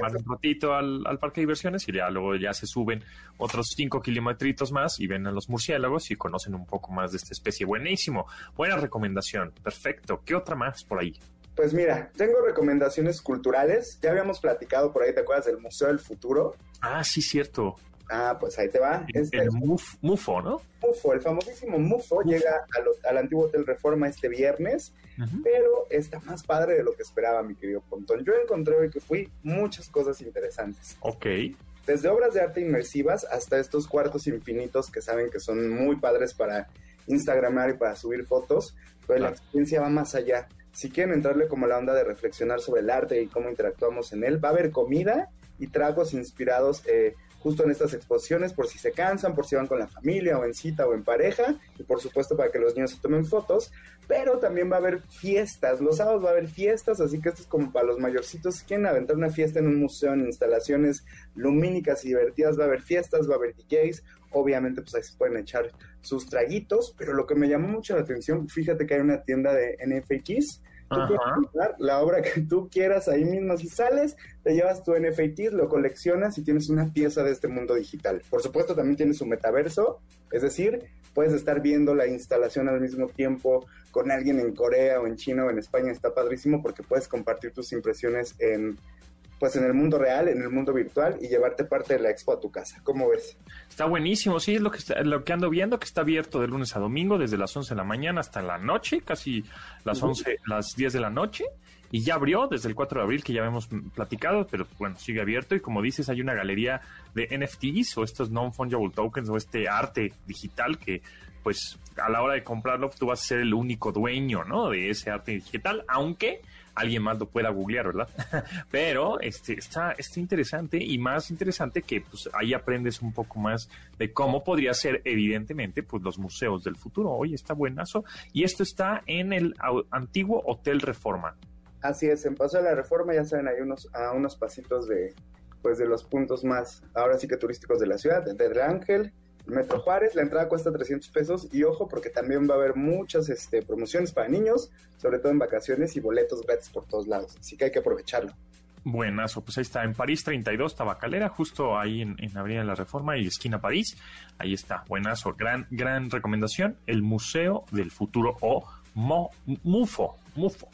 Van un ratito al, parque de diversiones y ya luego ya se suben otros cinco kilómetros más y ven a los murciélagos y conocen un poco más de esta especie. Buenísimo. Buena recomendación. Perfecto. ¿Qué otra más por ahí? Pues mira, tengo recomendaciones culturales. Ya habíamos platicado por ahí, ¿te acuerdas del Museo del Futuro? Ah, sí, cierto. Ah, pues ahí te va. El, el Mufo, ¿no? Mufo, el famosísimo Mufo, llega al antiguo Hotel Reforma este viernes, pero está más padre de lo que esperaba, mi querido Pontón. Yo encontré que fui muchas cosas interesantes. Ok. Desde obras de arte inmersivas hasta estos cuartos infinitos que saben que son muy padres para Instagramar y para subir fotos, pero la experiencia va más allá. Si quieren entrarle como la onda de reflexionar sobre el arte y cómo interactuamos en él, va a haber comida y tragos inspirados eh, justo en estas exposiciones por si se cansan, por si van con la familia o en cita o en pareja y por supuesto para que los niños se tomen fotos, pero también va a haber fiestas, los sábados va a haber fiestas, así que esto es como para los mayorcitos, si quieren aventar una fiesta en un museo, en instalaciones lumínicas y divertidas, va a haber fiestas, va a haber DJs, obviamente pues ahí se pueden echar sus traguitos, pero lo que me llamó mucho la atención, fíjate que hay una tienda de NFX, la obra que tú quieras ahí mismo. Si sales, te llevas tu NFT, lo coleccionas y tienes una pieza de este mundo digital. Por supuesto, también tienes su metaverso, es decir, puedes estar viendo la instalación al mismo tiempo con alguien en Corea o en China o en España. Está padrísimo porque puedes compartir tus impresiones en pues en el mundo real, en el mundo virtual y llevarte parte de la expo a tu casa. ¿Cómo ves? Está buenísimo, sí, es lo que, lo que ando viendo, que está abierto de lunes a domingo, desde las 11 de la mañana hasta la noche, casi las 11, las 10 de la noche. Y ya abrió desde el 4 de abril, que ya hemos platicado, pero bueno, sigue abierto. Y como dices, hay una galería de NFTs o estos non-fungible tokens o este arte digital que pues a la hora de comprarlo tú vas a ser el único dueño, ¿no? De ese arte digital, aunque alguien más lo pueda googlear, ¿verdad? [laughs] Pero este, está, está interesante y más interesante que pues, ahí aprendes un poco más de cómo podría ser, evidentemente, pues los museos del futuro. Oye, está buenazo. Y esto está en el antiguo Hotel Reforma. Así es, en Paso de la Reforma, ya saben, hay unos, a unos pasitos de, pues, de los puntos más, ahora sí que turísticos de la ciudad, desde el Ángel, Metro Juárez, la entrada cuesta 300 pesos y ojo porque también va a haber muchas este, promociones para niños, sobre todo en vacaciones y boletos gratis por todos lados, así que hay que aprovecharlo. Buenazo, pues ahí está, en París 32, Tabacalera, justo ahí en, en Avenida de la Reforma y esquina París. Ahí está, buenazo, gran, gran recomendación, el Museo del Futuro o MUFO, MUFO.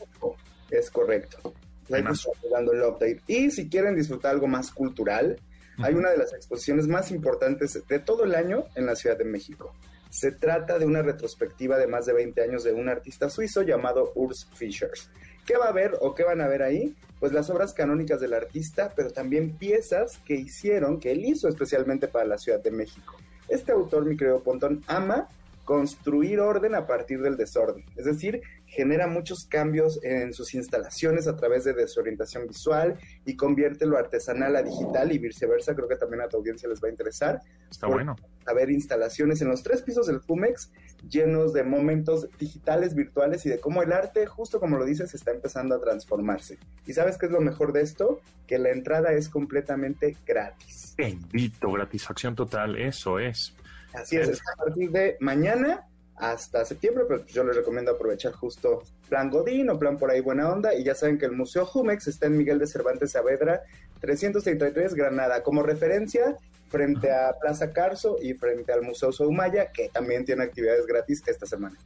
Es correcto. Ahí dando el update. Y si quieren disfrutar algo más cultural, hay una de las exposiciones más importantes de todo el año en la Ciudad de México. Se trata de una retrospectiva de más de 20 años de un artista suizo llamado Urs Fischers. ¿Qué va a ver o qué van a ver ahí? Pues las obras canónicas del artista, pero también piezas que hicieron, que él hizo especialmente para la Ciudad de México. Este autor, mi querido Pontón, ama construir orden a partir del desorden. Es decir, genera muchos cambios en sus instalaciones a través de desorientación visual y convierte lo artesanal a digital y viceversa. Creo que también a tu audiencia les va a interesar. Está bueno. A ver instalaciones en los tres pisos del FUMEX llenos de momentos digitales, virtuales y de cómo el arte, justo como lo dices, está empezando a transformarse. ¿Y sabes qué es lo mejor de esto? Que la entrada es completamente gratis. Bendito, gratisfacción total, eso es. Así es, a partir de mañana hasta septiembre, pero yo les recomiendo aprovechar justo plan Godín o plan por ahí buena onda. Y ya saben que el Museo Jumex está en Miguel de Cervantes Saavedra, 333 Granada. Como referencia, frente a Plaza Carso y frente al Museo Soumaya, que también tiene actividades gratis esta semana.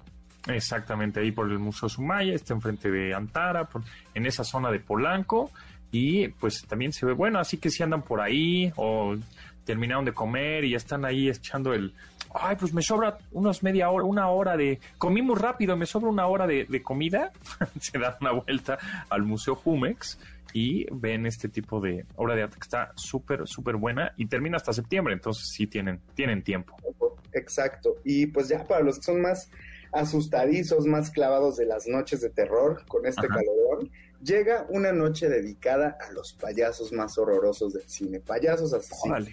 Exactamente, ahí por el Museo Sumaya, está enfrente de Antara, en esa zona de Polanco. Y pues también se ve bueno, así que si andan por ahí o terminaron de comer y ya están ahí echando el... Ay, pues me sobra unos media hora, una hora de... Comí muy rápido, me sobra una hora de, comida. [laughs] se dan una vuelta al Museo Jumex y ven este tipo de obra de arte que está súper, súper buena y termina hasta septiembre, entonces sí tienen, tienen tiempo. Exacto. Y pues ya para los que son más asustadizos, más clavados de las noches de terror con este calorón, llega una noche dedicada a los payasos más horrorosos del cine, payasos asesinos.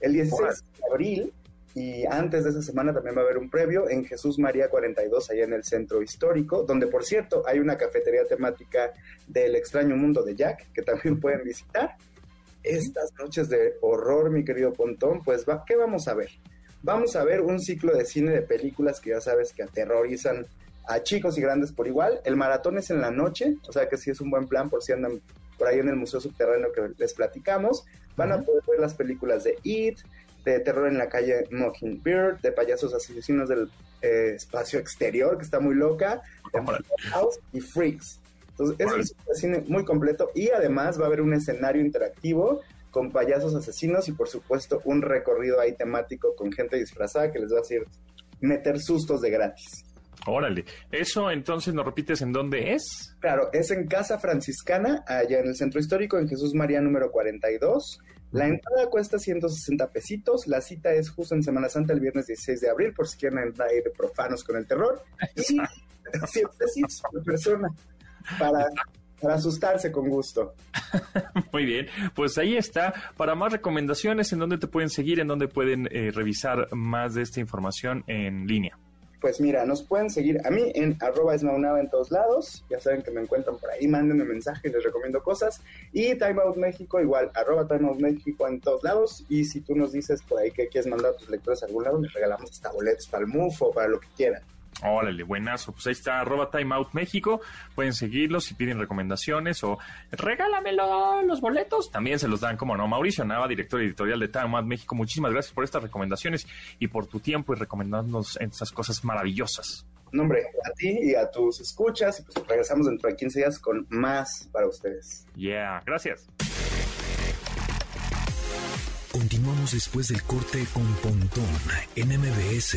El 16 de abril, y antes de esa semana también va a haber un previo en Jesús María 42, allá en el centro histórico, donde por cierto hay una cafetería temática del extraño mundo de Jack, que también [laughs] pueden visitar. Estas noches de horror, mi querido Pontón, pues va, ¿qué vamos a ver? Vamos a ver un ciclo de cine de películas que ya sabes que aterrorizan a chicos y grandes por igual. El maratón es en la noche, o sea que sí es un buen plan por si andan por ahí en el Museo Subterráneo que les platicamos. Van a poder ver las películas de It, de terror en la calle Mockingbird, de payasos asesinos del eh, espacio exterior, que está muy loca, de House y Freaks. Entonces, es un cine muy completo y además va a haber un escenario interactivo con payasos asesinos y por supuesto un recorrido ahí temático con gente disfrazada que les va a hacer meter sustos de gratis. Órale, eso entonces nos repites en dónde es? Claro, es en Casa Franciscana, allá en el centro histórico, en Jesús María número 42. La entrada cuesta 160 pesitos, la cita es justo en Semana Santa el viernes 16 de abril, por si quieren entrar de profanos con el terror. Y 100 pesitos por persona para para asustarse con gusto. [laughs] Muy bien, pues ahí está. Para más recomendaciones, ¿en dónde te pueden seguir? ¿En dónde pueden eh, revisar más de esta información en línea? Pues mira, nos pueden seguir a mí en arroba esmaunaba en todos lados. Ya saben que me encuentran por ahí, mándenme mensajes, les recomiendo cosas. Y Time Out México, igual, arroba Time Out México en todos lados. Y si tú nos dices por ahí que quieres mandar a tus lectores a algún lado, les regalamos hasta boletos para el MUFO, para lo que quieran. Órale, buenazo. Pues ahí está, arroba Time Out México. Pueden seguirlos si piden recomendaciones o regálamelo los boletos. También se los dan, como no. Mauricio Nava, director editorial de Time Out México. Muchísimas gracias por estas recomendaciones y por tu tiempo y recomendándonos estas cosas maravillosas. No, hombre, a ti y a tus escuchas. Y pues regresamos dentro de 15 días con más para ustedes. Yeah, gracias. Continuamos después del corte con Pontón en MBS.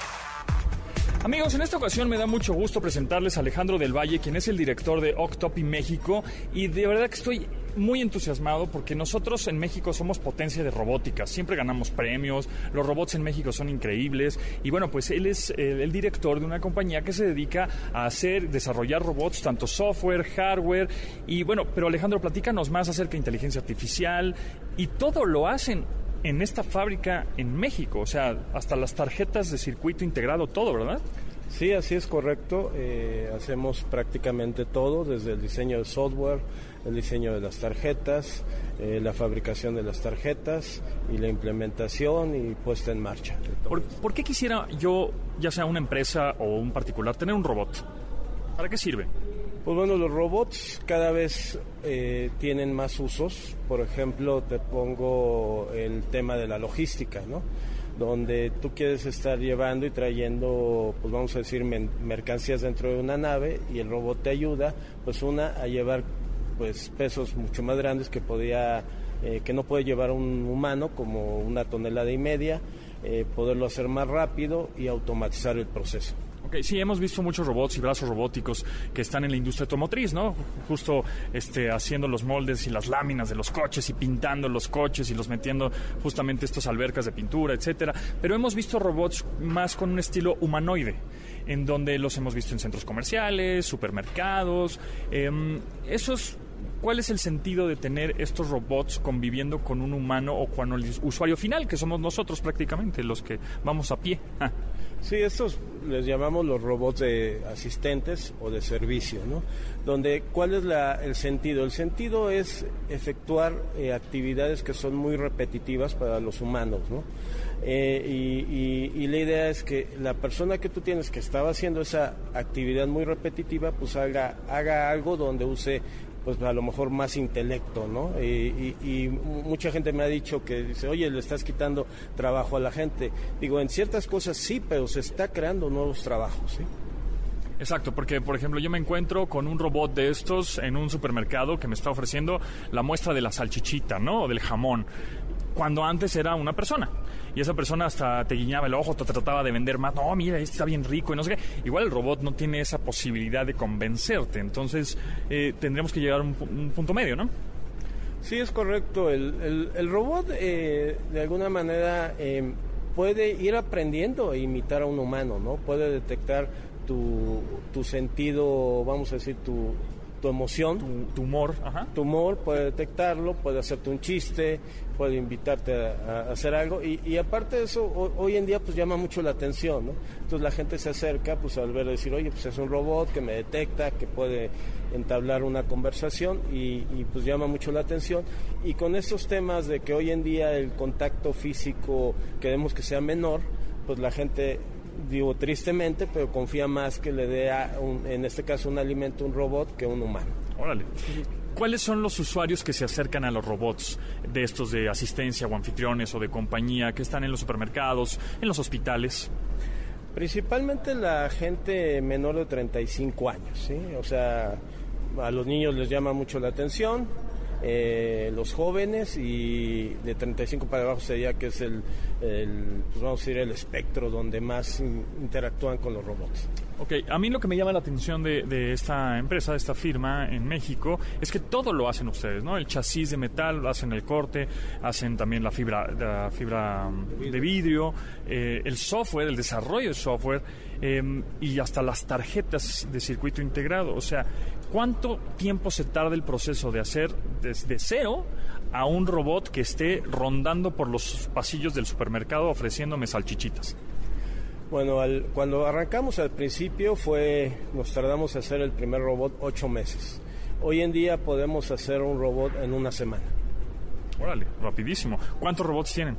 Amigos, en esta ocasión me da mucho gusto presentarles a Alejandro del Valle, quien es el director de Octopi México, y de verdad que estoy muy entusiasmado porque nosotros en México somos potencia de robótica, siempre ganamos premios, los robots en México son increíbles y bueno, pues él es el, director de una compañía que se dedica a hacer, desarrollar robots, tanto software, hardware y bueno, pero Alejandro, platícanos más acerca de inteligencia artificial y todo lo hacen en esta fábrica en México, o sea, hasta las tarjetas de circuito integrado, todo, ¿verdad? Sí, así es correcto. Eh, hacemos prácticamente todo, desde el diseño de software, el diseño de las tarjetas, eh, la fabricación de las tarjetas y la implementación y puesta en marcha. ¿Por, ¿Por, qué quisiera yo, ya sea una empresa o un particular, tener un robot? ¿Para qué sirve? Pues bueno, los robots cada vez eh, tienen más usos. Por ejemplo, te pongo el tema de la logística, ¿no? Donde tú quieres estar llevando y trayendo, pues vamos a decir, mercancías dentro de una nave y el robot te ayuda, pues una, a llevar pues pesos mucho más grandes que podía, eh, que no puede llevar un humano, como una tonelada y media, eh, poderlo hacer más rápido y automatizar el proceso sí, hemos visto muchos robots y brazos robóticos que están en la industria automotriz, ¿no? Justo este, haciendo los moldes y las láminas de los coches y pintando los coches y los metiendo justamente estos albercas de pintura, etcétera. Pero hemos visto robots más con un estilo humanoide en donde los hemos visto en centros comerciales, supermercados. Em, esos ¿Cuál es el sentido de tener estos robots conviviendo con un humano o con el usuario final, que somos nosotros prácticamente, los que vamos a pie? [laughs] Sí, estos les llamamos los robots de asistentes o de servicio, ¿no? Donde, ¿cuál es el sentido? El sentido es efectuar eh, actividades que son muy repetitivas para los humanos, ¿no? Eh, y, la idea es que la persona que tú tienes que estaba haciendo esa actividad muy repetitiva, pues haga, haga algo donde use pues a lo mejor más intelecto, ¿no? Y, mucha gente me ha dicho que dice, oye, le estás quitando trabajo a la gente. Digo, en ciertas cosas sí, pero se está creando nuevos trabajos, ¿sí? Exacto, porque por ejemplo yo me encuentro con un robot de estos en un supermercado que me está ofreciendo la muestra de la salchichita, ¿no? O del jamón cuando antes era una persona. Y esa persona hasta te guiñaba el ojo, te trataba de vender más. No, mira, este está bien rico y no sé qué. Igual el robot no tiene esa posibilidad de convencerte. Entonces eh, tendremos que llegar a un, punto medio, ¿no? Sí, es correcto. El, el, robot, eh, de alguna manera, em, puede ir aprendiendo a imitar a un humano, ¿no? Puede detectar tu, tu sentido, vamos a decir, tu, tu emoción. Tu, humor. Tu humor puede detectarlo, puede hacerte un chiste, puede invitarte a, hacer algo. Y, aparte de eso, hoy en día pues llama mucho la atención, ¿no? Entonces la gente se acerca pues al ver decir, oye, pues es un robot que me detecta, que puede entablar una conversación y, y pues llama mucho la atención. Y con estos temas de que hoy en día el contacto físico queremos que sea menor, pues la gente digo tristemente, pero confía más que le dé, en este caso, un alimento un robot que un humano. Órale. ¿Cuáles son los usuarios que se acercan a los robots de estos de asistencia o anfitriones o de compañía que están en los supermercados, en los hospitales? Principalmente la gente menor de 35 años, ¿sí? O sea, a los niños les llama mucho la atención, eh, los jóvenes y de 35 para abajo sería que es el, pues vamos a decir, el espectro donde más interactúan con los robots. Ok, a mí lo que me llama la atención de, esta empresa, de esta firma en México, es que todo lo hacen ustedes, ¿no? El chasis de metal, hacen el corte, hacen también la fibra, la fibra de vidrio, eh, el software, el desarrollo de software em, y hasta las tarjetas de circuito integrado. O sea, ¿cuánto tiempo se tarda el proceso de hacer desde cero a un robot que esté rondando por los pasillos del supermercado ofreciéndome salchichitas? Bueno, cuando arrancamos al principio fue, nos tardamos en hacer el primer robot ocho meses. Hoy en día podemos hacer un robot en una semana. Órale, rapidísimo. ¿Cuántos robots tienen?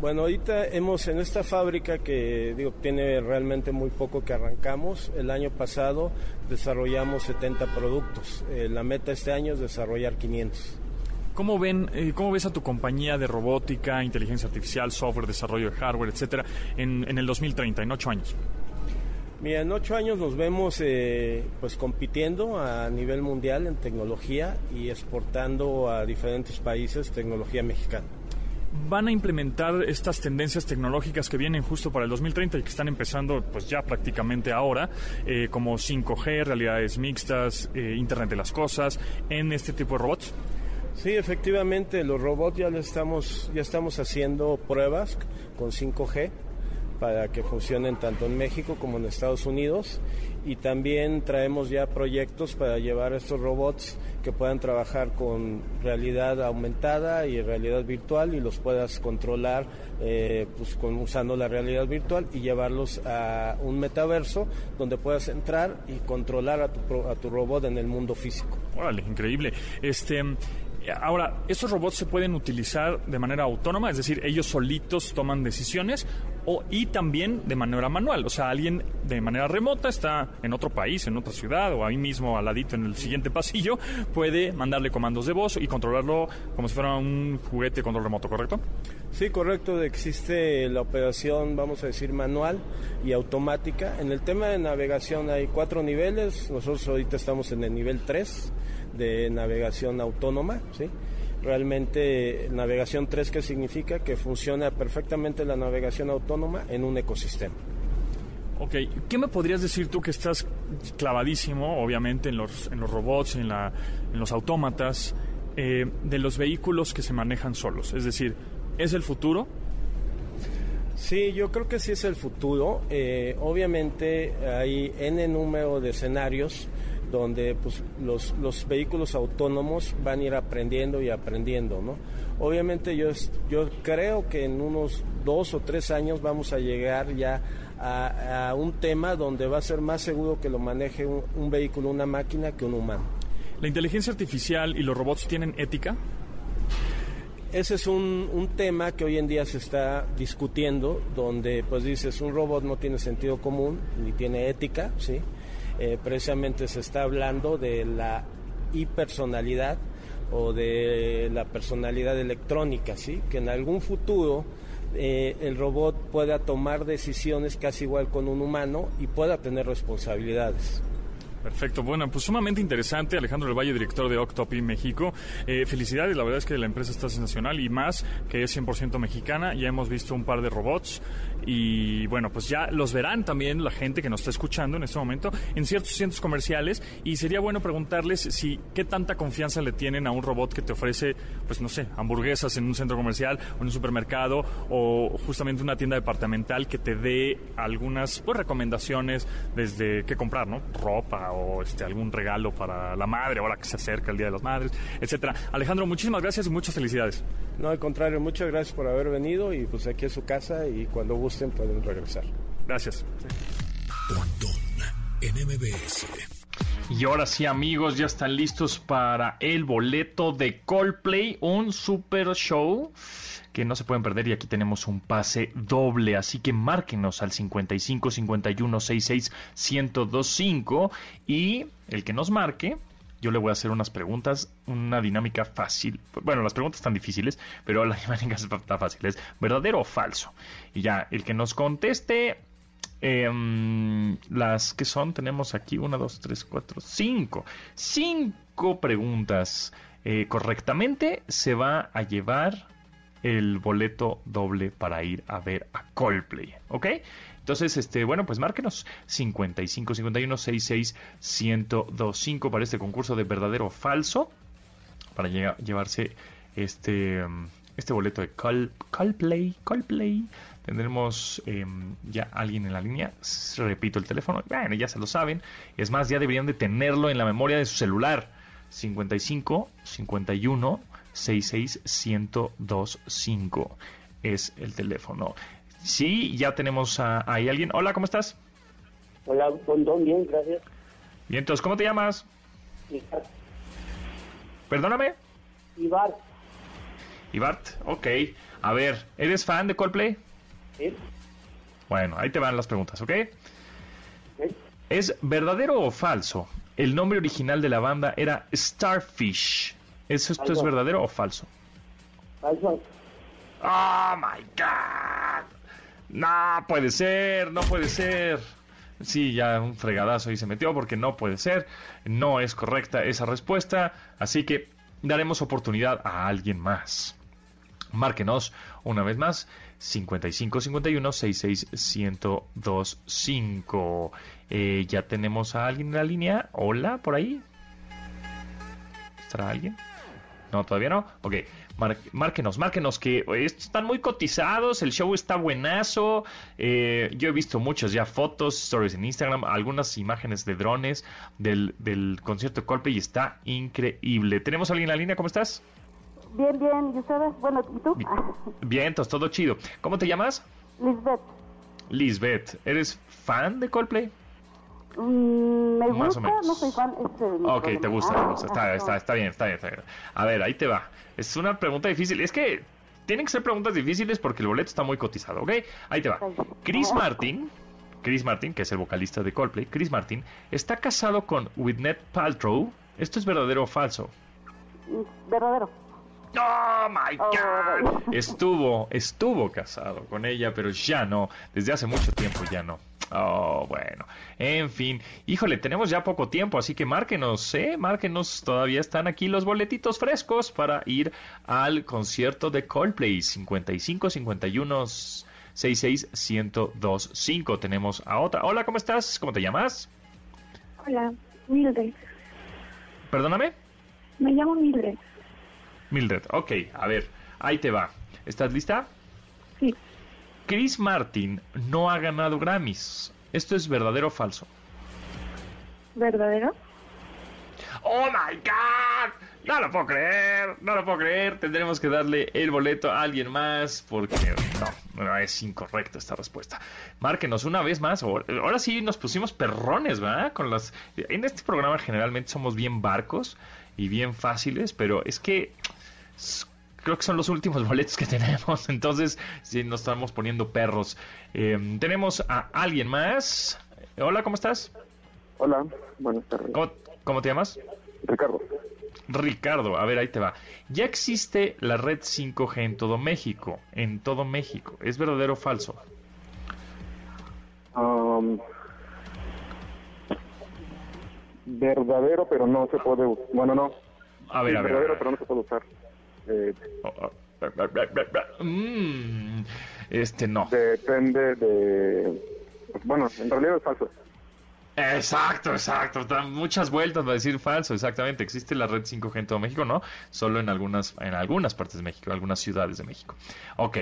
Bueno, ahorita hemos en esta fábrica que digo tiene realmente muy poco que arrancamos. El año pasado desarrollamos 70 productos. Eh, la meta este año es desarrollar 500. ¿Cómo, ven, eh, ¿Cómo ves a tu compañía de robótica, inteligencia artificial, software, desarrollo de hardware, etcétera, en, en el 2030, en ocho años? Mira, en ocho años nos vemos eh, pues compitiendo a nivel mundial en tecnología y exportando a diferentes países tecnología mexicana. Van a implementar estas tendencias tecnológicas que vienen justo para el 2030 y que están empezando pues ya prácticamente ahora, eh, como 5G, realidades mixtas, eh, Internet de las Cosas, en este tipo de robots? Sí, efectivamente, los robots ya, estamos, ya estamos haciendo pruebas con 5G para que funcionen tanto en México como en Estados Unidos y también traemos ya proyectos para llevar estos robots que puedan trabajar con realidad aumentada y realidad virtual y los puedas controlar eh, pues con, usando la realidad virtual y llevarlos a un metaverso donde puedas entrar y controlar a tu, a tu robot en el mundo físico. Órale, increíble. Este, Ahora, ¿estos robots se pueden utilizar de manera autónoma? Es decir, ellos solitos toman decisiones o, y también de manera manual. O sea, alguien de manera remota está en otro país, en otra ciudad o ahí mismo al ladito en el siguiente pasillo, puede mandarle comandos de voz y controlarlo como si fuera un juguete control remoto, ¿correcto? Sí, correcto. Existe la operación, vamos a decir, manual y automática. En el tema de navegación hay cuatro niveles. Nosotros ahorita estamos en el nivel 3 de navegación autónoma, ¿sí? Realmente navegación 3, ¿qué significa? Que funciona perfectamente la navegación autónoma en un ecosistema. Ok, ¿qué me podrías decir tú que estás clavadísimo, obviamente, en los, en los robots, en, la, en los autómatas, eh, de los vehículos que se manejan solos? Es decir, ¿es el futuro? Sí, yo creo que sí es el futuro. Eh, obviamente hay N número de escenarios donde pues, los, los, vehículos autónomos van a ir aprendiendo y aprendiendo, ¿no? Obviamente yo, yo creo que en unos dos o tres años vamos a llegar ya a, un tema donde va a ser más seguro que lo maneje un, vehículo, una máquina, que un humano. ¿La inteligencia artificial y los robots tienen ética? Ese es un, un, tema que hoy en día se está discutiendo, donde pues dices, un robot no tiene sentido común ni tiene ética, ¿sí? Eh, precisamente se está hablando de la hipersonalidad o de la personalidad electrónica, ¿sí? que en algún futuro eh, el robot pueda tomar decisiones casi igual con un humano y pueda tener responsabilidades. Perfecto, bueno, pues sumamente interesante. Alejandro del Valle, director de Octopi México. Eh, felicidades, la verdad es que la empresa está sensacional y más que es 100% mexicana. Ya hemos visto un par de robots y bueno, pues ya los verán también la gente que nos está escuchando en este momento en ciertos centros comerciales y sería bueno preguntarles si qué tanta confianza le tienen a un robot que te ofrece, pues no sé, hamburguesas en un centro comercial o en un supermercado o justamente una tienda departamental que te dé algunas pues, recomendaciones desde qué comprar, ¿no? Ropa o este, algún regalo para la madre, ahora que se acerca el Día de las Madres, etcétera. Alejandro, muchísimas gracias y muchas felicidades. No, al contrario, muchas gracias por haber venido y pues aquí es su casa y cuando pueden regresar. Gracias. Y ahora sí, amigos, ya están listos para el boleto de Coldplay, un super show que no se pueden perder y aquí tenemos un pase doble, así que márquenos al 55 51 66 1025 y el que nos marque yo le voy a hacer unas preguntas, una dinámica fácil. Bueno, las preguntas están difíciles, pero la [laughs] dinámica está fácil. Es verdadero o falso. Y ya, el que nos conteste em, las que son, tenemos aquí una, dos, tres, cuatro, cinco. Cinco preguntas eh, correctamente se va a llevar el boleto doble para ir a ver a Coldplay, ¿ok? Entonces, este, bueno, pues márquenos 55 51 66 1025 para este concurso de verdadero o falso para llevarse este este boleto de Coldplay, Coldplay. Tendremos em, ya alguien en la línea. Repito el teléfono. Bueno, ya se lo saben. Es más, ya deberían de tenerlo en la memoria de su celular. 55 51 66125 es el teléfono. Sí, ya tenemos a, ahí alguien. Hola, ¿cómo estás? Hola, Don, bien, gracias. Bien, entonces, ¿cómo te llamas? Ibar. ¿Perdóname? Ibar. Ibart, ok. A ver, ¿eres fan de Coldplay? Sí. Bueno, ahí te van las preguntas, ¿ok? ¿Es verdadero o falso? El nombre original de la banda era Starfish. ¿Eso esto es verdadero o falso? Falso. Oh my god. No puede ser, no puede ser. Sí, ya un fregadazo ahí se metió porque no puede ser. No es correcta esa respuesta. Así que daremos oportunidad a alguien más. Márquenos una vez más 55 51 66 1025. Eh, ya tenemos a alguien en la línea. Hola, por ahí. ¿Estará alguien? No, todavía no. Ok, márquenos, márquenos que están muy cotizados, el show está buenazo. Eh, yo he visto muchas ya fotos, stories en Instagram, algunas imágenes de drones del, del concierto de Coldplay y está increíble. ¿Tenemos a alguien en la línea? ¿Cómo estás? Bien, bien, ¿y ustedes? Bueno, ¿y tú? Bien, todo chido. ¿Cómo te llamas? Lisbeth. Lisbeth, ¿eres fan de Coldplay? Mm, me gusta, no soy fan. ok, te gusta, te gusta. Está, está, está, bien, está bien, está bien. A ver, ahí te va. Es una pregunta difícil. Es que tienen que ser preguntas difíciles porque el boleto está muy cotizado, ¿ok? Ahí te va. Chris Martin, Chris Martin, que es el vocalista de Coldplay, Chris Martin, está casado con Whitney Paltrow. ¿Esto es verdadero o falso? Mm, verdadero. ¡Oh, my God! Estuvo, estuvo casado con ella, pero ya no. Desde hace mucho tiempo ya no. Oh, bueno. En fin. Híjole, tenemos ya poco tiempo, así que márquenos, ¿eh? Márquenos. Todavía están aquí los boletitos frescos para ir al concierto de Coldplay. 55 51 66 1025. Tenemos a otra. Hola, ¿cómo estás? ¿Cómo te llamas? Hola, Mildred. ¿Perdóname? Me llamo Mildred. Mildred, ok, a ver, ahí te va. ¿Estás lista? Sí. Chris Martin no ha ganado Grammys. ¿Esto es verdadero o falso? ¿Verdadero? ¡Oh my God! No lo puedo creer, no lo puedo creer. Tendremos que darle el boleto a alguien más porque no, no es incorrecta esta respuesta. Márquenos una vez más. Ahora sí nos pusimos perrones, ¿verdad? Con las. En este programa generalmente somos bien barcos y bien fáciles, pero es que creo que son los últimos [laughs] boletos que tenemos. Entonces, sí, nos estamos poniendo perros. Em, tenemos a alguien más. Hola, ¿cómo estás? Hola, buenas tardes. ¿Cómo, te llamas? Ricardo. Ricardo, a ver, ahí te va. Ya existe la red 5G en todo México. En todo México. ¿Es verdadero o falso? Um, verdadero, pero no se puede. Bueno, no. A ver, a ver. Verdadero, pero no se puede usar. Eh, mm, este no. Depende de... Bueno, en realidad es falso. Exacto, exacto. Dan muchas vueltas para decir falso, exactamente. Existe la red 5G en todo México, ¿no? Solo en algunas, en algunas partes de México, en algunas ciudades de México. Ok,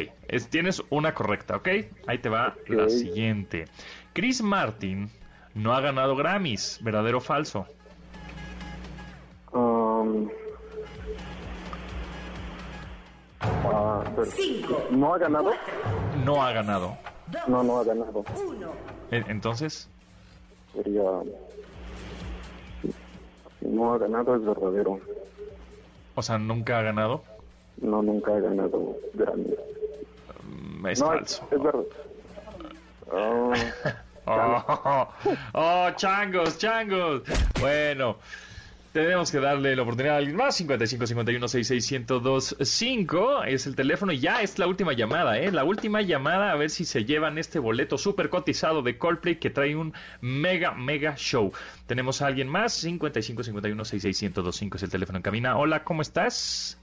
tienes una correcta, ¿ok? Ahí te va la siguiente. Chris Martin no ha ganado Grammys, ¿verdadero o falso? Um, ¿No ha ganado? No ha ganado. No, no ha ganado. Entonces. Sería. no ha ganado es verdadero. O sea, ¿nunca ha ganado? No, nunca ha ganado Grammy. Mm, es falso. Es, verdad. [laughs] Oh, oh, [laughs] oh, changos, changos. Bueno, tenemos que darle la oportunidad a alguien más. 55 51 66 5 es el teléfono. Ya es la última llamada, ¿eh? La última llamada a ver si se llevan este boleto súper cotizado de Coldplay que trae un mega, mega show. Tenemos a alguien más. 55 51 66 5 es el teléfono en cabina. Hola, ¿cómo estás?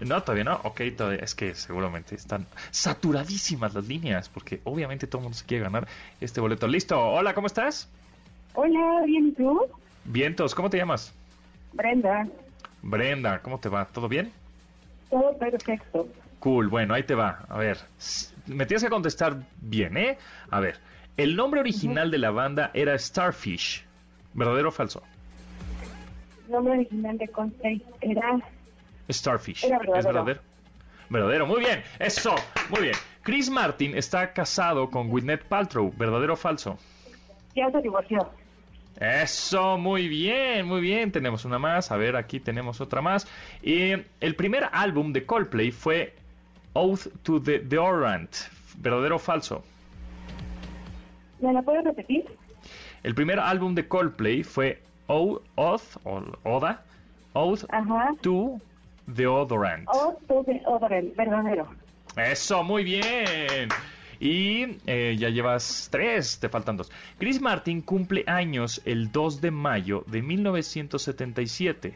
no, todavía no. Ok, todavía. Es que seguramente están saturadísimas las líneas porque obviamente todo el mundo se quiere ganar este boleto. Listo. Hola, ¿cómo estás? Hola, bien, ¿y tú? Vientos, ¿cómo te llamas? Brenda. Brenda, ¿cómo te va? ¿Todo bien? Todo perfecto. Cool, bueno, ahí te va. A ver, me tienes que contestar bien, ¿eh? A ver, el nombre original de la banda era Starfish. ¿Verdadero o falso? El nombre original de Coldplay era... Starfish. ¿Es verdadero? Verdadero, muy bien, eso, muy bien. Chris Martin está casado con Whitney Paltrow, ¿verdadero o falso? Ya se divorció. Eso, muy bien, muy bien. Tenemos una más. A ver, aquí tenemos otra más. Y el primer álbum de Coldplay fue Oath to the Deodorant. ¿Verdadero o falso? ¿Me la puedes repetir? El primer álbum de Coldplay fue Oath, o Oda, Oath to Deodorant. Oath to Deodorant, verdadero. Eso, muy bien. Y eh, ya llevas tres, te faltan dos. Chris Martin cumple años el 2 de mayo de 1977.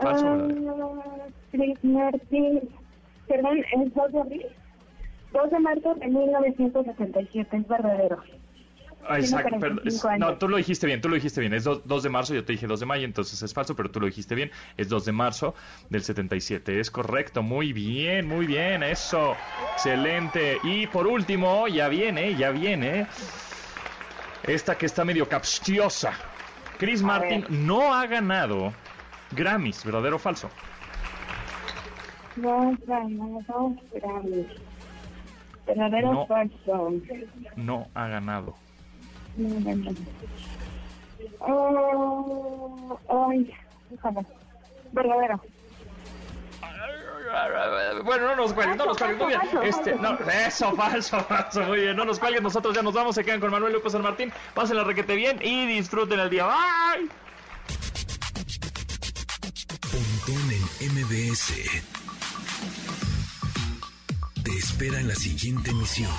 Falso, uh, Chris Martin, perdón, ¿es 2 de abril? 2 de marzo de 1977, es verdadero. Ah, exacto, no, tú lo dijiste bien, tú lo dijiste bien, es 2, de marzo, yo te dije 2 de mayo, entonces es falso, pero tú lo dijiste bien, es 2 de marzo del 77, es correcto, muy bien, muy bien, eso, excelente. Y por último, ya viene, ya viene, esta que está medio capciosa. Chris Martin no ha ganado Grammys, ¿verdadero o falso? No ha ganado Grammys. ¿Verdadero o falso? No ha ganado. Oh, ay, Verdadero. Bueno, no nos cuelguen, no nos cuelguen, muy bien. Este, no, eso, falso, [laughs] falso, muy bien. No nos cuelguen, nosotros ya nos vamos, se quedan con Manuel López San Martín. Pasen la requete bien y disfruten el día. Bye. Pontón en MBS. Te espera en la siguiente emisión.